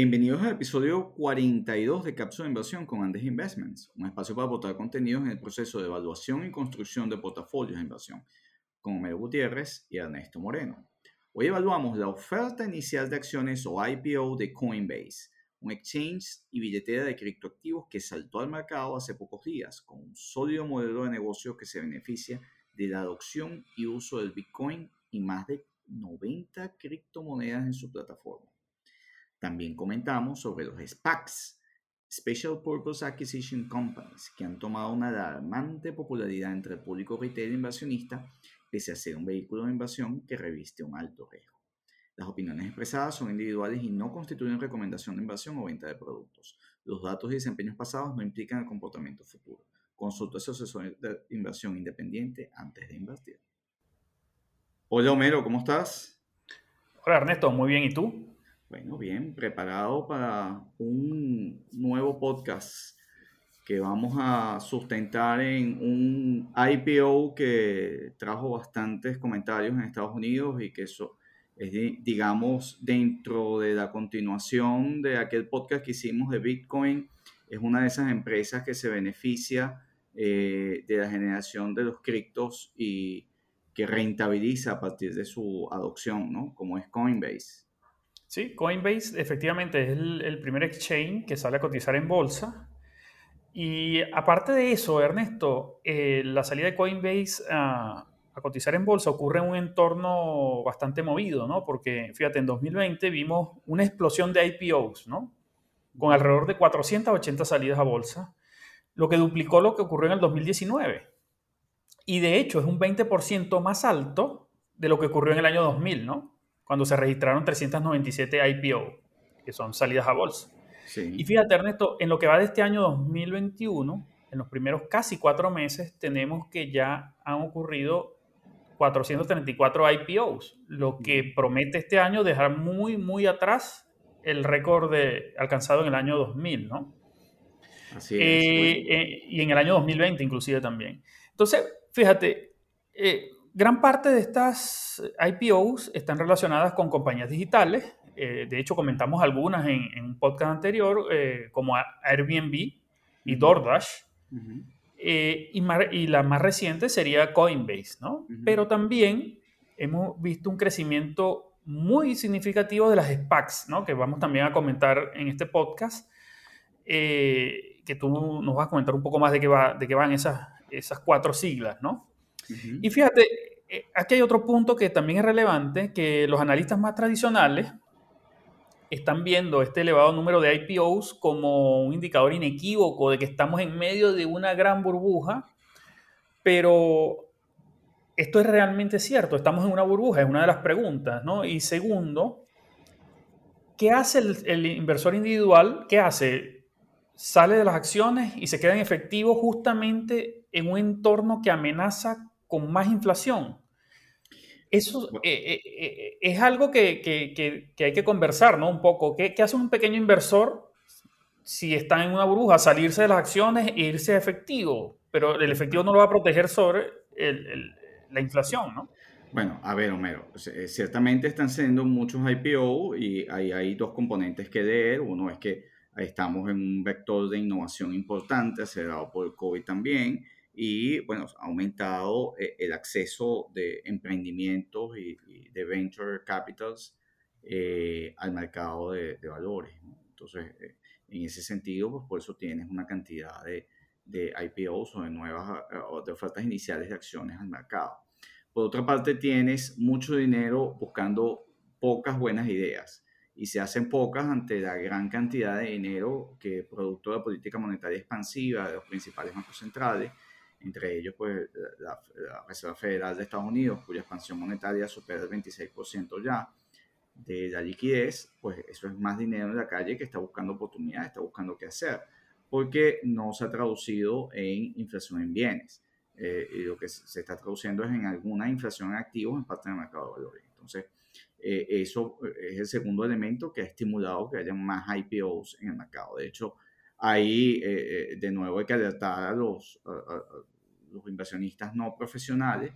Bienvenidos al episodio 42 de Cápsula de Inversión con Andes Investments, un espacio para aportar contenidos en el proceso de evaluación y construcción de portafolios de inversión, con Homero Gutiérrez y Ernesto Moreno. Hoy evaluamos la oferta inicial de acciones o IPO de Coinbase, un exchange y billetera de criptoactivos que saltó al mercado hace pocos días con un sólido modelo de negocio que se beneficia de la adopción y uso del Bitcoin y más de 90 criptomonedas en su plataforma. También comentamos sobre los SPACs, Special Purpose Acquisition Companies, que han tomado una alarmante popularidad entre el público retail inversionista, pese a ser un vehículo de inversión que reviste un alto riesgo. Las opiniones expresadas son individuales y no constituyen recomendación de inversión o venta de productos. Los datos y desempeños pasados no implican el comportamiento futuro. Consulta a su asesor de inversión independiente antes de invertir. Hola Homero, ¿cómo estás? Hola Ernesto, muy bien. ¿Y tú? Bueno, bien, preparado para un nuevo podcast que vamos a sustentar en un IPO que trajo bastantes comentarios en Estados Unidos y que eso es, digamos, dentro de la continuación de aquel podcast que hicimos de Bitcoin, es una de esas empresas que se beneficia eh, de la generación de los criptos y que rentabiliza a partir de su adopción, ¿no? Como es Coinbase. Sí, Coinbase efectivamente es el, primer exchange que sale a cotizar en bolsa. Y aparte de eso, Ernesto, eh, la salida de Coinbase a, cotizar en bolsa ocurre en un entorno bastante movido, ¿no? Porque, fíjate, en 2020 vimos una explosión de IPOs, ¿no? Con alrededor de 480 salidas a bolsa, lo que duplicó lo que ocurrió en el 2019. Y de hecho es un 20% más alto de lo que ocurrió en el año 2000, ¿no? Cuando se registraron 397 IPO, que son salidas a bolsa. Y fíjate, Ernesto, en lo que va de este año 2021, en los primeros casi cuatro meses, tenemos que ya han ocurrido 434 IPOs, lo que promete este año dejar muy, muy atrás el récord alcanzado en el año 2000, ¿no? Así es. Eh, eh, y en el año 2020 inclusive también. Entonces, fíjate, eh, Gran parte de estas IPOs están relacionadas con compañías digitales. Eh, de hecho, comentamos algunas en, un podcast anterior, eh, como Airbnb y DoorDash. Eh, y, la más reciente sería Coinbase, ¿no? Pero también hemos visto un crecimiento muy significativo de las SPACs, ¿no? Que vamos también a comentar en este podcast, que tú nos vas a comentar un poco más de qué, va, de qué van esas, esas cuatro siglas, ¿no? Y fíjate, eh, aquí hay otro punto que también es relevante, que los analistas más tradicionales están viendo este elevado número de IPOs como un indicador inequívoco de que estamos en medio de una gran burbuja, pero esto es realmente cierto, estamos en una burbuja, es una de las preguntas, ¿no? Y segundo, ¿qué hace el, el inversor individual? ¿Qué hace? Sale de las acciones y se queda en efectivo justamente en un entorno que amenaza con más inflación. Eso eh, eh, eh, es algo que, hay que conversar, ¿no? Un poco. ¿Qué, hace un pequeño inversor si está en una burbuja? Salirse de las acciones e irse a efectivo. Pero el efectivo no lo va a proteger sobre la inflación, ¿no? Bueno, a ver, Homero, ciertamente están siendo muchos IPO y hay, hay dos componentes que leer. Uno es que estamos en un vector de innovación importante, acelerado por el COVID también y bueno, ha aumentado eh, el acceso de emprendimientos y, de venture capitals eh, al mercado de, valores. Entonces, eh, en ese sentido, pues por eso tienes una cantidad de, de IPOs o de nuevas o de ofertas iniciales de acciones al mercado. Por otra parte, tienes mucho dinero buscando pocas buenas ideas y se hacen pocas ante la gran cantidad de dinero que producto de la política monetaria expansiva de los principales bancos centrales entre ellos pues la, Reserva Federal de Estados Unidos, cuya expansión monetaria supera el 26% ya de la liquidez, pues eso es más dinero en la calle que está buscando oportunidades, está buscando qué hacer, porque no se ha traducido en inflación en bienes. Eh, y lo que se está traduciendo es en alguna inflación en activos en parte del mercado de valores. Entonces, eh, eso es el segundo elemento que ha estimulado que haya más IPOs en el mercado. De hecho, ahí eh, de nuevo hay que alertar a los, los inversionistas no profesionales,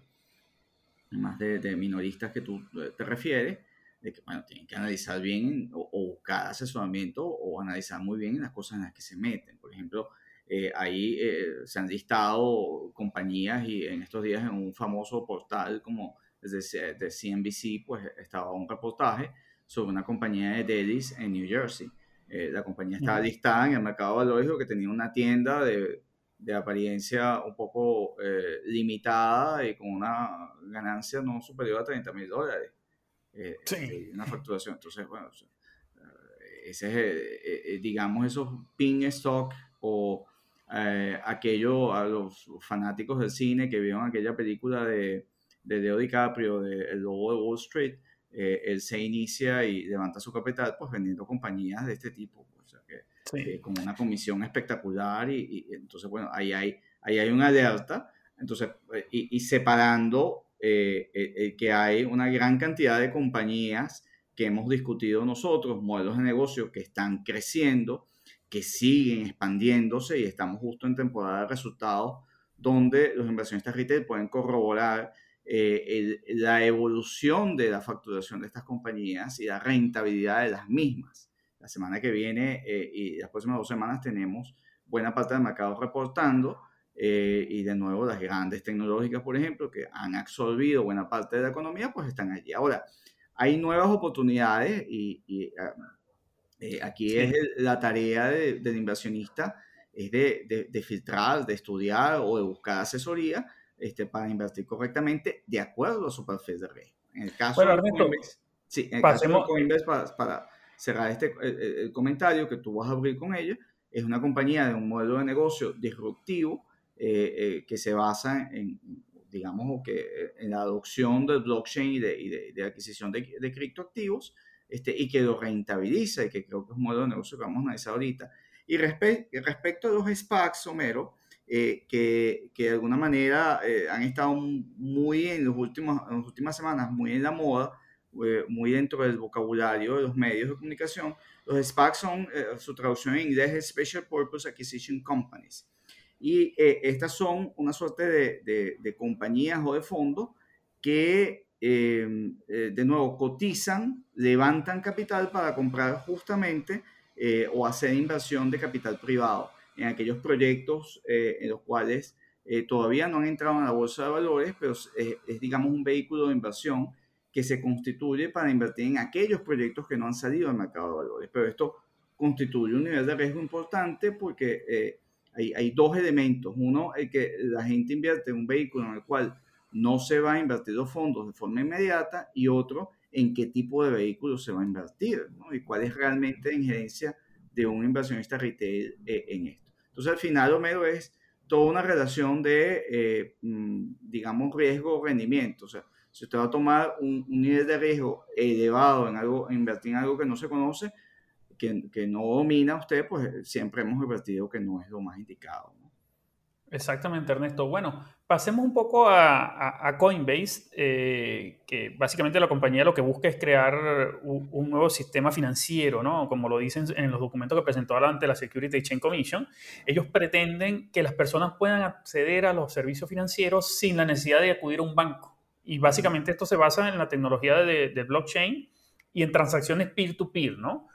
más de, minoristas que tú eh, te refieres, de que, bueno, tienen que analizar bien o, buscar asesoramiento o analizar muy bien las cosas en las que se meten. Por ejemplo, eh, ahí eh, se han listado compañías y en estos días en un famoso portal como desde de CNBC, pues estaba un reportaje sobre una compañía de delis en New Jersey. Eh, la compañía estaba listada en el mercado valórico que tenía una tienda de, de apariencia un poco limitada y con una ganancia no superior a 30 mil dólares. sí. Una facturación. Entonces, bueno, ese es, digamos, esos pin stock o eh, aquello a los fanáticos del cine que vieron aquella película de, de Leo DiCaprio, de El Lobo de Wall Street, eh, él se inicia y levanta su capital pues vendiendo compañías de este tipo, o sea, que, eh, con una comisión espectacular y, entonces bueno, ahí hay, ahí hay una alerta, entonces, y, y separando que hay una gran cantidad de compañías que hemos discutido nosotros, modelos de negocio que están creciendo, que siguen expandiéndose y estamos justo en temporada de resultados donde los inversionistas retail pueden corroborar eh, la evolución de la facturación de estas compañías y la rentabilidad de las mismas. La semana que viene eh, y las próximas dos semanas tenemos buena parte del mercado reportando eh, y de nuevo las grandes tecnológicas, por ejemplo, que han absorbido buena parte de la economía, pues están allí. Ahora, hay nuevas oportunidades y, y ah, eh, aquí es la tarea del inversionista, es de, de, filtrar, de estudiar o de buscar asesoría este, para invertir correctamente de acuerdo a su perfil de riesgo. En el caso de Coinbase, sí, en el caso de Coinbase, para, cerrar este el, comentario que tú vas a abrir con ella, es una compañía de un modelo de negocio disruptivo eh, eh, que se basa en, digamos, que en la adopción del blockchain y de, de adquisición de, criptoactivos este, y que lo rentabiliza y que creo que es un modelo de negocio que vamos a analizar ahorita. Y respecto a los SPACs, Homero, eh, que, que, de alguna manera eh, han estado muy en, los últimos, en las últimas semanas, muy en la moda, eh, muy dentro del vocabulario de los medios de comunicación. Los SPACs son, su traducción en inglés es Special Purpose Acquisition Companies. Y estas son una suerte de, de, de compañías o de fondos que Em, eh, de nuevo, cotizan, levantan capital para comprar justamente eh, o hacer inversión de capital privado en aquellos proyectos eh, en los cuales todavía no han entrado en la bolsa de valores, pero es, es, digamos, un vehículo de inversión que se constituye para invertir en aquellos proyectos que no han salido al mercado de valores. Pero esto constituye un nivel de riesgo importante porque hay, hay, dos elementos. Uno, el que la gente invierte en un vehículo en el cual no se va a invertir los fondos de forma inmediata y otro en qué tipo de vehículo se va a invertir ¿no? y cuál es realmente la injerencia de un inversionista retail eh, en esto. Entonces al final, Homero, es toda una relación de, eh, mm, digamos, riesgo-rendimiento. O sea, si usted va a tomar un, nivel de riesgo elevado en algo, invertir en algo que no se conoce, que, que no domina usted, pues siempre hemos invertido que no es lo más indicado. Exactamente, Ernesto. Bueno, pasemos un poco a, Coinbase, eh, que básicamente la compañía lo que busca es crear un, nuevo sistema financiero, ¿no? Como lo dicen en los documentos que presentó ante la Security Exchange Commission. Ellos pretenden que las personas puedan acceder a los servicios financieros sin la necesidad de acudir a un banco. Y básicamente esto se basa en la tecnología de, blockchain y en transacciones peer-to-peer, ¿no?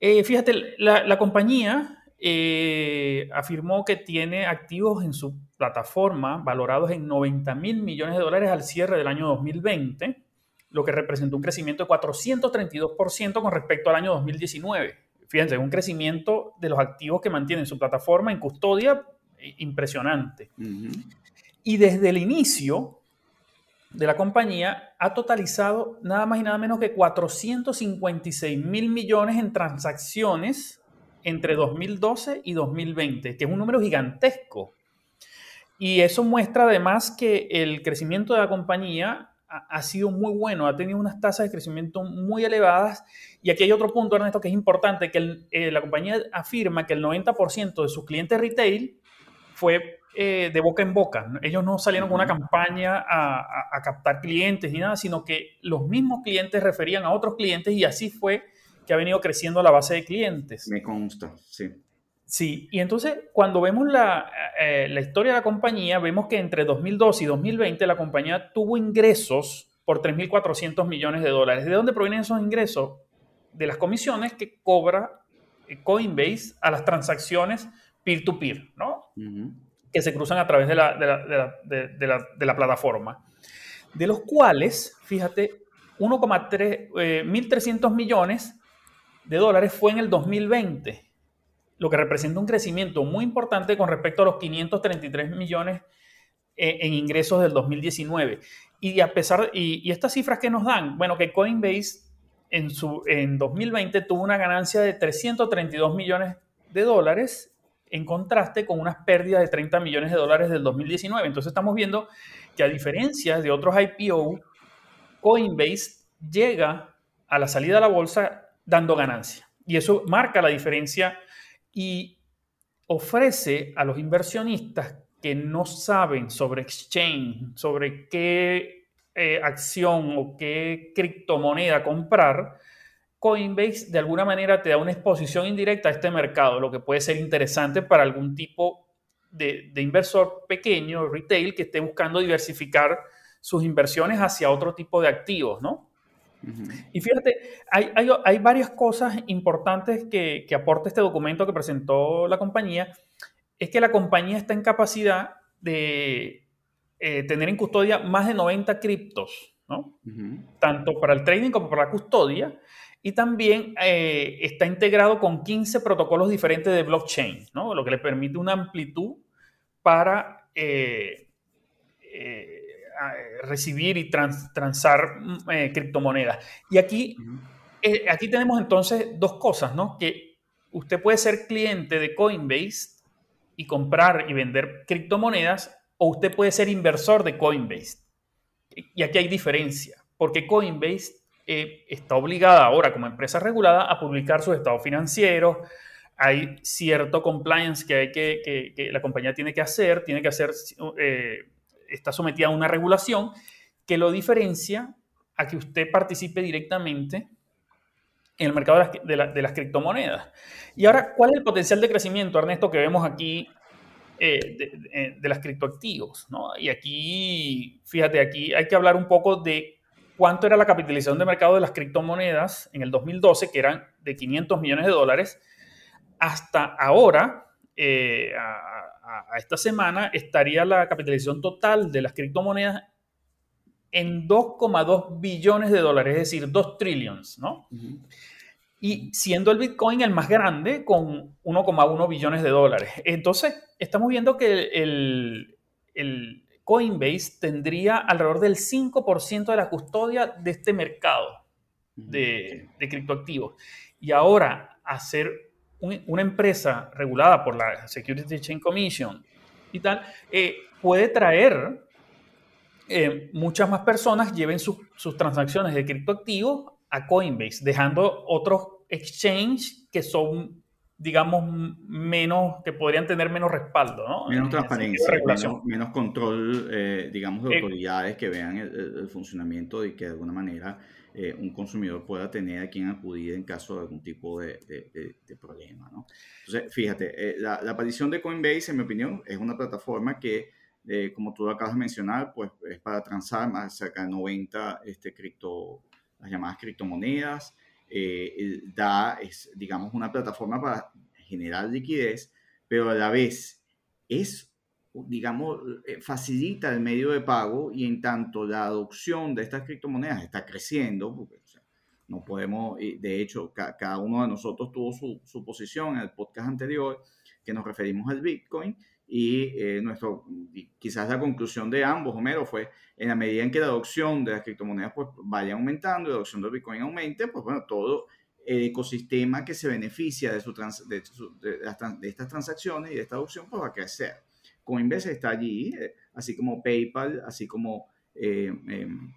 Eh, fíjate, la compañía eh, afirmó que tiene activos en su plataforma valorados en 90 mil millones de dólares al cierre del año 2020, lo que representó un crecimiento de 432% con respecto al año 2019. Fíjense, un crecimiento de los activos que mantienen su plataforma en custodia eh, impresionante. Y desde el inicio de la compañía ha totalizado nada más y nada menos que 456 mil millones en transacciones entre 2012 y 2020, que es un número gigantesco. Y eso muestra además que el crecimiento de la compañía ha, sido muy bueno, ha tenido unas tasas de crecimiento muy elevadas. Y aquí hay otro punto, Ernesto, que es importante, que eh, la compañía afirma que el 90% de sus clientes retail fue eh, de boca en boca. Ellos no salieron con una campaña a, a captar clientes ni nada, sino que los mismos clientes referían a otros clientes y así fue que ha venido creciendo la base de clientes. Me consta, sí. Sí, y entonces cuando vemos la, eh, la, historia de la compañía, vemos que entre 2012 y 2020 la compañía tuvo ingresos por 3.400 millones de dólares. ¿De dónde provienen esos ingresos? De las comisiones que cobra Coinbase a las transacciones peer-to-peer, ¿no? Que se cruzan a través de la, de la, plataforma. De los cuales, fíjate, 1,3, 1.300 millones de dólares fue en el 2020, lo que representa un crecimiento muy importante con respecto a los 533 millones eh, en ingresos del 2019. Y a pesar, y, estas cifras que nos dan, bueno, que Coinbase en, su, en 2020 tuvo una ganancia de 332 millones de dólares en contraste con unas pérdidas de 30 millones de dólares del 2019. Entonces estamos viendo que a diferencia de otros IPO, Coinbase llega a la salida a la bolsa dando ganancia. Y eso marca la diferencia y ofrece a los inversionistas que no saben sobre exchange, sobre qué eh, acción o qué criptomoneda comprar, Coinbase de alguna manera te da una exposición indirecta a este mercado, lo que puede ser interesante para algún tipo de, inversor pequeño, retail, que esté buscando diversificar sus inversiones hacia otro tipo de activos, ¿no? Y fíjate, hay, varias cosas importantes que, que aporta este documento que presentó la compañía. Es que la compañía está en capacidad de eh, tener en custodia más de 90 criptos, ¿no? Tanto para el trading como para la custodia. Y también eh, está integrado con 15 protocolos diferentes de blockchain, ¿no? Lo que le permite una amplitud para eh, recibir y transar mm, criptomonedas. Y aquí, aquí tenemos entonces dos cosas, ¿no? Que usted puede ser cliente de Coinbase y comprar y vender criptomonedas o usted puede ser inversor de Coinbase. Y aquí hay diferencia, porque Coinbase eh, está obligada ahora como empresa regulada a publicar sus estados financieros. Hay cierto compliance que, hay que, que, la compañía tiene que hacer, tiene que hacer, eh, está sometida a una regulación que lo diferencia a que usted participe directamente en el mercado de las, criptomonedas. Y ahora, ¿cuál es el potencial de crecimiento, Ernesto, que vemos aquí eh, de, de, las criptoactivos. ¿no? Y aquí, fíjate, aquí hay que hablar un poco de cuánto era la capitalización de mercado de las criptomonedas en el 2012, que eran de 500 millones de dólares, hasta ahora, eh, a, a, esta semana, estaría la capitalización total de las criptomonedas en 2,2 billones de dólares, es decir, 2 trillions, ¿no? y siendo el Bitcoin el más grande con 1,1 billones de dólares. Entonces, estamos viendo que el, el Coinbase tendría alrededor del 5% de la custodia de este mercado de, de criptoactivos. Y ahora, hacer una empresa regulada por la Security Exchange Commission y tal, eh, puede traer eh, muchas más personas lleven sus, sus transacciones de criptoactivos a Coinbase, dejando otros exchange que son, digamos, menos, que podrían tener menos respaldo, ¿no? Menos transparencia, menos, control, eh, digamos, de eh, autoridades que vean el, funcionamiento y que de alguna manera eh, un consumidor pueda tener a quien acudir en caso de algún tipo de, de, problema, ¿no? Entonces, fíjate, la, la, aparición de Coinbase, en mi opinión, es una plataforma que como tú acabas de mencionar, pues es para transar más cerca de 90 este, cripto, las llamadas criptomonedas. Eh, da, es, digamos, una plataforma para generar liquidez, pero a la vez es, digamos, eh, facilita el medio de pago y en tanto la adopción de estas criptomonedas está creciendo, porque no podemos, de hecho, cada uno de nosotros tuvo su, su posición en el podcast anterior que nos referimos al Bitcoin y eh, nuestro, quizás la conclusión de ambos, Homero, fue en la medida en que la adopción de las criptomonedas pues, vaya aumentando, la adopción del Bitcoin aumente, pues bueno, todo el ecosistema que se beneficia de, su de, de, estas transacciones y de esta adopción pues va a crecer. Coinbase está allí, eh, así como PayPal, así como eh, em,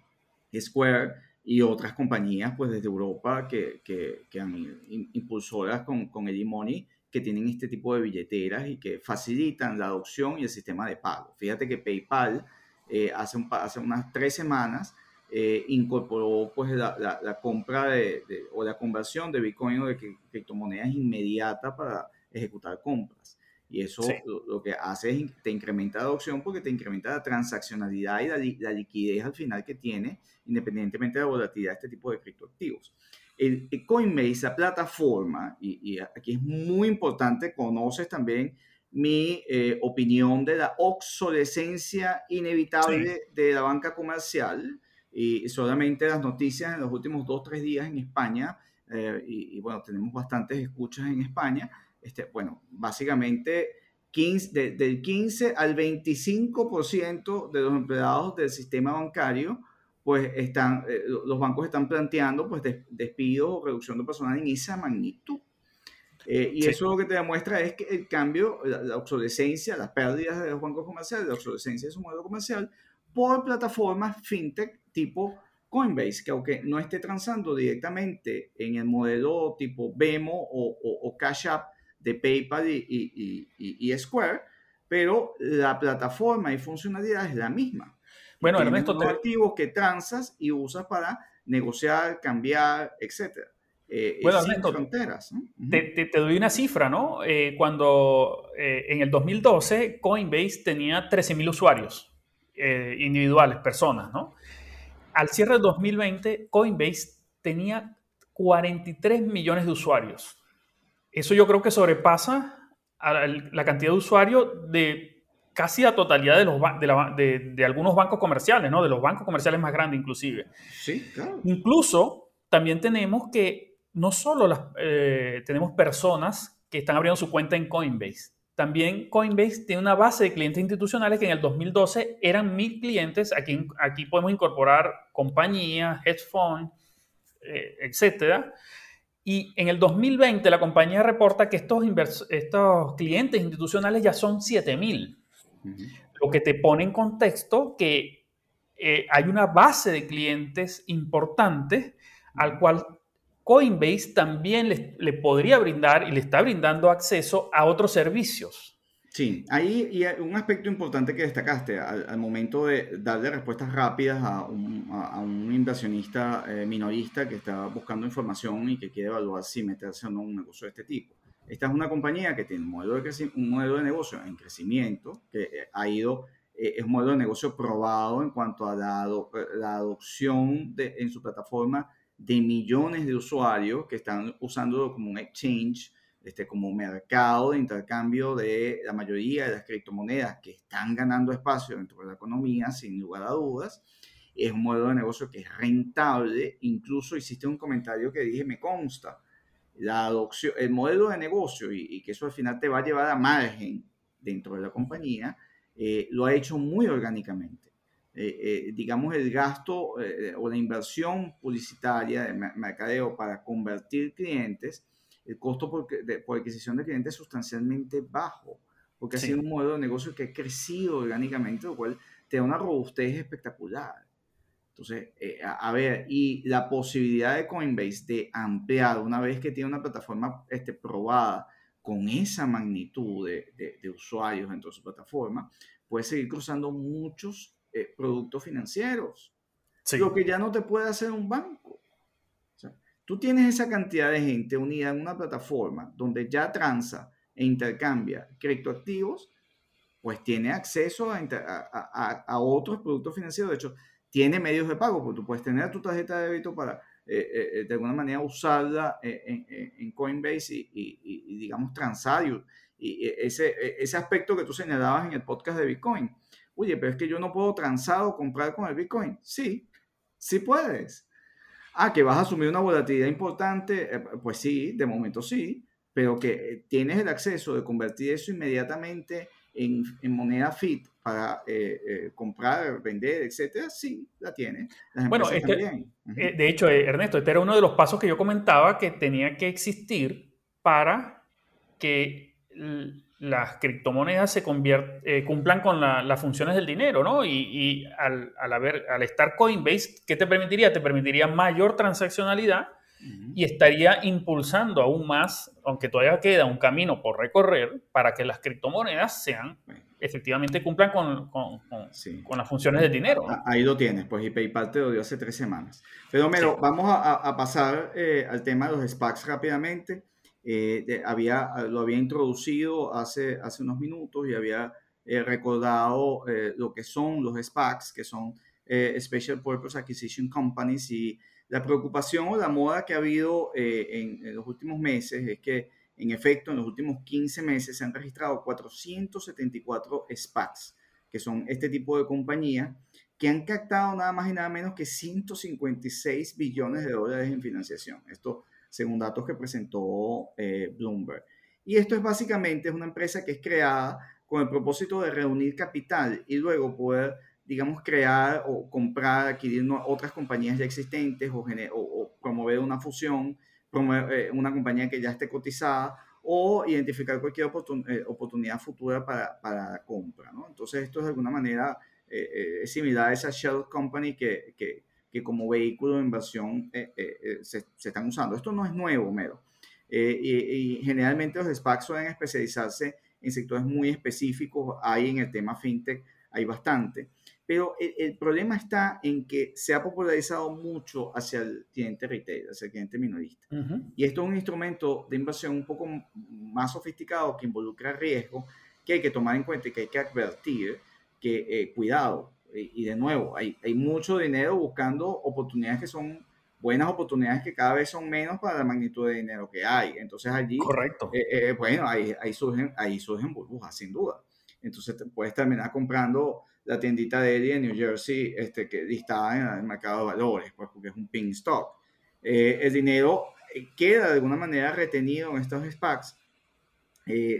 Square y otras compañías pues desde Europa que, que, que han impulsoras con, con el e-money que tienen este tipo de billeteras y que facilitan la adopción y el sistema de pago. Fíjate que PayPal eh, hace, hace unas tres semanas eh, incorporó pues la, la, compra de, o la conversión de Bitcoin o de criptomonedas inmediata para ejecutar compras. Y eso lo, que hace es te incrementa la adopción porque te incrementa la transaccionalidad y la, liquidez al final que tiene, independientemente de la volatilidad de este tipo de criptoactivos. El, Coinbase, la plataforma, y, aquí es muy importante, conoces también mi eh, opinión de la obsolescencia inevitable de la banca comercial y solamente las noticias en los últimos dos, tres días en España, eh, y, bueno, tenemos bastantes escuchas en España, este, bueno, básicamente 15, del 15 al 25% de los empleados del sistema bancario, pues están, eh, los bancos están planteando pues despidos o reducción de personal en esa magnitud. Eh, y eso lo que te demuestra es que el cambio, la, obsolescencia, las pérdidas de los bancos comerciales, la obsolescencia de su modelo comercial por plataformas fintech tipo Coinbase, que aunque no esté transando directamente en el modelo tipo Vemo o, o, Cash App de PayPal y, y, Square, pero la plataforma y funcionalidad es la misma. Bueno, Ernesto, te... activos que transas y usas para negociar, cambiar, etcétera. Eh, bueno, sin fronteras. te, doy una cifra, ¿no? Eh, cuando eh, en el 2012 Coinbase tenía 13.000 usuarios individuales, personas, ¿no? Al cierre de 2020, Coinbase tenía 43 millones de usuarios. Eso yo creo que sobrepasa la cantidad de usuarios de casi la totalidad de, los, de, algunos bancos comerciales, ¿no? De los bancos comerciales más grandes inclusive. Sí, claro. Incluso también tenemos que no solo las, eh, tenemos personas que están abriendo su cuenta en Coinbase, también Coinbase tiene una base de clientes institucionales que en el 2012 eran mil clientes. Aquí, aquí podemos incorporar compañías, hedge funds, eh, etc. Y en el 2020 la compañía reporta que estos, estos clientes institucionales ya son 7000. Lo que te pone en contexto que eh, hay una base de clientes importante al cual Coinbase también le, podría brindar y le está brindando acceso a otros servicios. Sí, ahí y un aspecto importante que destacaste al, momento de darle respuestas rápidas a un, inversionista eh, minorista que está buscando información y que quiere evaluar si meterse o no en un negocio de este tipo. Esta es una compañía que tiene un modelo de, un modelo de negocio en crecimiento, que eh, ha ido, eh, es un modelo de negocio probado en cuanto a la, la adopción de, en su plataforma de millones de usuarios que están usándolo como un exchange, este, como mercado de intercambio de la mayoría de las criptomonedas que están ganando espacio dentro de la economía, sin lugar a dudas. Es un modelo de negocio que es rentable. Incluso hiciste un comentario que dije, me consta, la adopción, el modelo de negocio y, que eso al final te va a llevar a margen dentro de la compañía, eh, lo ha hecho muy orgánicamente. Eh, eh, digamos, el gasto eh, o la inversión publicitaria de mercadeo para convertir clientes, el costo por, adquisición de clientes es sustancialmente bajo, porque ha sido un modelo de negocio que ha crecido orgánicamente, lo cual te da una robustez espectacular. Entonces, a, ver, y la posibilidad de Coinbase de ampliar una vez que tiene una plataforma este, probada con esa magnitud de, de, de usuarios dentro de su plataforma, puede seguir cruzando muchos eh, productos financieros. Lo que ya no te puede hacer un banco. Tú tienes esa cantidad de gente unida en una plataforma donde ya transa e intercambia criptoactivos, pues tiene acceso a, a, otros productos financieros. De hecho, tiene medios de pago, porque tú puedes tener tu tarjeta de débito para eh, eh, de alguna manera usarla en, Coinbase y, digamos, transar. Y, ese, ese aspecto que tú señalabas en el podcast de Bitcoin Oye, pero es que yo no puedo transar o comprar con el Bitcoin. Sí, sí puedes. Ah, que vas a asumir una volatilidad importante. Eh, pues sí, de momento sí, pero que eh, tienes el acceso de convertir eso inmediatamente en, moneda fit para eh, comprar, vender, etcétera, sí, la tienes. bueno, es de hecho, Ernesto, este era uno de los pasos que yo comentaba que tenía que existir para que las criptomonedas se eh, cumplan con las funciones del dinero, ¿no? Y, al, haber, al estar Coinbase, ¿qué te permitiría? Te permitiría mayor transaccionalidad y estaría impulsando aún más, aunque todavía queda un camino por recorrer, para que las criptomonedas sean, efectivamente cumplan con, con, las funciones del dinero. Ahí lo tienes, pues, y PayPal te lo dio hace tres semanas. Pero, Mero, vamos a, pasar eh, al tema de los SPACs rápidamente. Eh, había, lo había introducido hace, hace unos minutos y había eh, recordado eh, lo que son los SPACs, que son Special Purpose Acquisition Companies, y la preocupación o la moda que ha habido en, en, los últimos meses es que, en efecto, en los últimos 15 meses se han registrado 474 SPACs, que son este tipo de compañías que han captado nada más y nada menos que 156 billones de dólares en financiación. Esto según datos que presentó eh, Bloomberg. Y esto es básicamente es una empresa que es creada con el propósito de reunir capital y luego poder, digamos, crear o comprar, adquirir otras compañías ya existentes o, o, promover una fusión, promover eh, una compañía que ya esté cotizada o identificar cualquier eh, oportunidad futura para, para compra. ¿no? Entonces, esto es de alguna manera es similar a esa Shell Company que, que que como vehículo de inversión eh, eh, eh, se, se, están usando. Esto no es nuevo, Mero. Y, y, generalmente los SPACs suelen especializarse en sectores muy específicos. Hay en el tema fintech, hay bastante. Pero el, el, problema está en que se ha popularizado mucho hacia el cliente retail, hacia el cliente minorista. Y esto es un instrumento de inversión un poco más sofisticado que involucra riesgo, que hay que tomar en cuenta y que hay que advertir que, cuidado, y, de nuevo, hay, hay mucho dinero buscando oportunidades que son buenas oportunidades que cada vez son menos para la magnitud de dinero que hay. Entonces allí, Correcto. Eh, eh, bueno, ahí, ahí, surgen, ahí surgen burbujas, sin duda. Entonces te puedes terminar comprando la tiendita de Eddie en New Jersey, este, que listada en el mercado de valores, pues, porque es un pink stock. Eh, el dinero queda de alguna manera retenido en estos SPACs,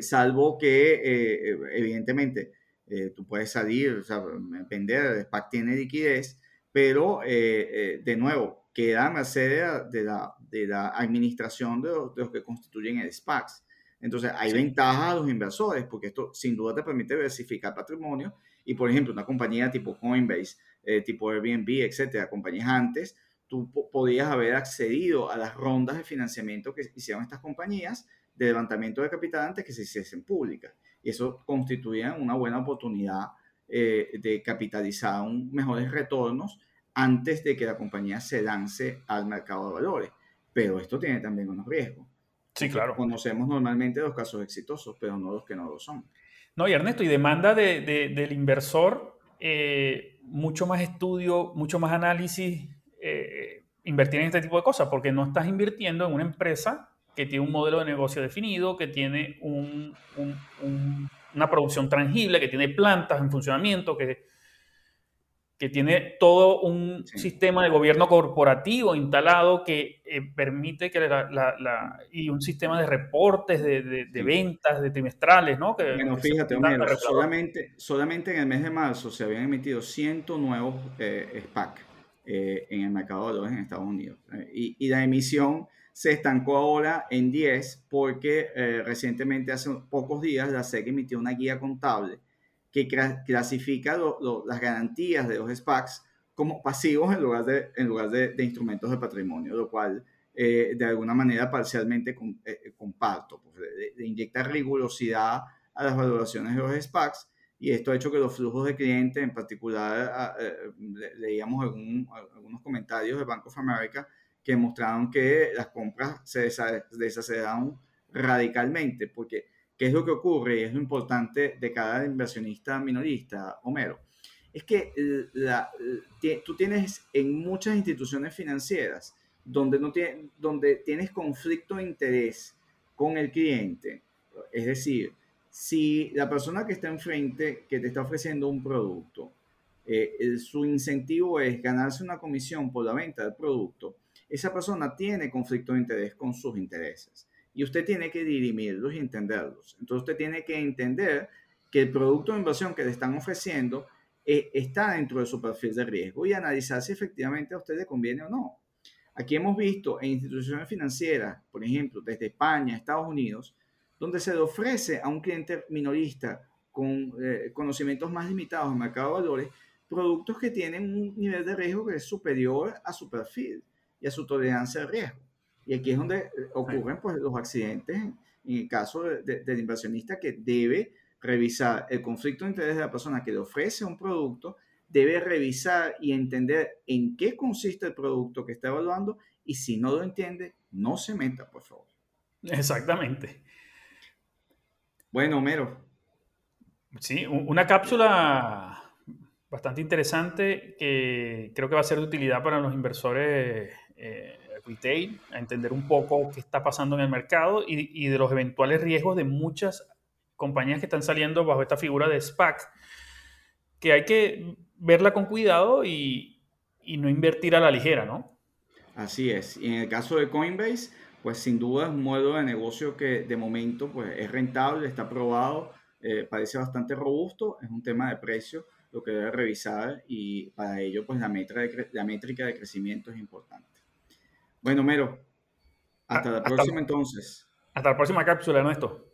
salvo que, evidentemente, eh, tú puedes salir, o sea, vender, el SPAC tiene liquidez, pero eh, eh, de nuevo, queda a merced de la, de la administración de los, de los, que constituyen el SPACs. Entonces, hay sí. ventajas a los inversores, porque esto sin duda te permite diversificar patrimonio. Y, por ejemplo, una compañía tipo Coinbase, tipo Airbnb, etcétera, compañías antes, tú podías haber accedido a las rondas de financiamiento que hicieron estas compañías de levantamiento de capital antes que se hiciesen públicas y eso constituía una buena oportunidad eh, de capitalizar un, mejores retornos antes de que la compañía se lance al mercado de valores. Pero esto tiene también unos riesgos. Sí, claro. Conocemos normalmente los casos exitosos, pero no los que no lo son. No, y Ernesto, y demanda de, de, del inversor eh, mucho más estudio, mucho más análisis, eh, invertir en este tipo de cosas, porque no estás invirtiendo en una empresa que tiene un modelo de negocio definido, que tiene un, un, un, una producción tangible, que tiene plantas en funcionamiento, que, que tiene todo un sí. sistema de gobierno corporativo instalado que eh, permite que la, la, la, y un sistema de reportes de, de, de sí. ventas, de trimestrales, ¿no? Que, bueno, fíjate, Homero, solamente, solamente en el mes de marzo se habían emitido 100 nuevos eh, SPAC eh, en el mercado de valores en Estados Unidos. Eh, y, y la emisión se estancó ahora en 10 porque eh, recientemente, hace pocos días, la SEC emitió una guía contable que clasifica las garantías de los SPACs como pasivos en lugar de, en lugar de, instrumentos de patrimonio, lo cual eh, de alguna manera parcialmente con, eh, comparto, pues, inyectar rigurosidad a las valoraciones de los SPACs y esto ha hecho que los flujos de clientes, en particular, eh, leíamos algún, algunos comentarios de Bank of America, que mostraron que las compras se desaceleraron radicalmente, porque ¿qué es lo que ocurre? Y es lo importante de cada inversionista minorista, Homero. Es que la, tú tienes en muchas instituciones financieras donde, no tiene, donde tienes conflicto de interés con el cliente. Es decir, si la persona que está enfrente, que te está ofreciendo un producto, eh, su incentivo es ganarse una comisión por la venta del producto, esa persona tiene conflicto de interés con sus intereses y usted tiene que dirimirlos y entenderlos. Entonces usted tiene que entender que el producto de inversión que le están ofreciendo eh, está dentro de su perfil de riesgo y analizar si efectivamente a usted le conviene o no. Aquí hemos visto en instituciones financieras, por ejemplo, desde España, Estados Unidos, donde se le ofrece a un cliente minorista con eh, conocimientos más limitados en mercado de valores, productos que tienen un nivel de riesgo que es superior a su perfil y a su tolerancia al riesgo. Y aquí es donde eh, ocurren pues, los accidentes en, el caso de, de, del inversionista que debe revisar el conflicto de interés de la persona que le ofrece un producto, debe revisar y entender en qué consiste el producto que está evaluando y si no lo entiende, no se meta, por favor. Exactamente. Bueno, Homero. Sí, una cápsula bastante interesante que creo que va a ser de utilidad para los inversores eh, retail, a entender un poco qué está pasando en el mercado y, de los eventuales riesgos de muchas compañías que están saliendo bajo esta figura de SPAC, que hay que verla con cuidado y, no invertir a la ligera, ¿no? Así es. Y en el caso de Coinbase, pues sin duda es un modelo de negocio que de momento pues, es rentable, está probado, eh, parece bastante robusto, es un tema de precio lo que debe revisar y para ello pues la, métrica de, la métrica de crecimiento es importante. Bueno, Mero, hasta la próxima entonces. Hasta la próxima cápsula, Ernesto.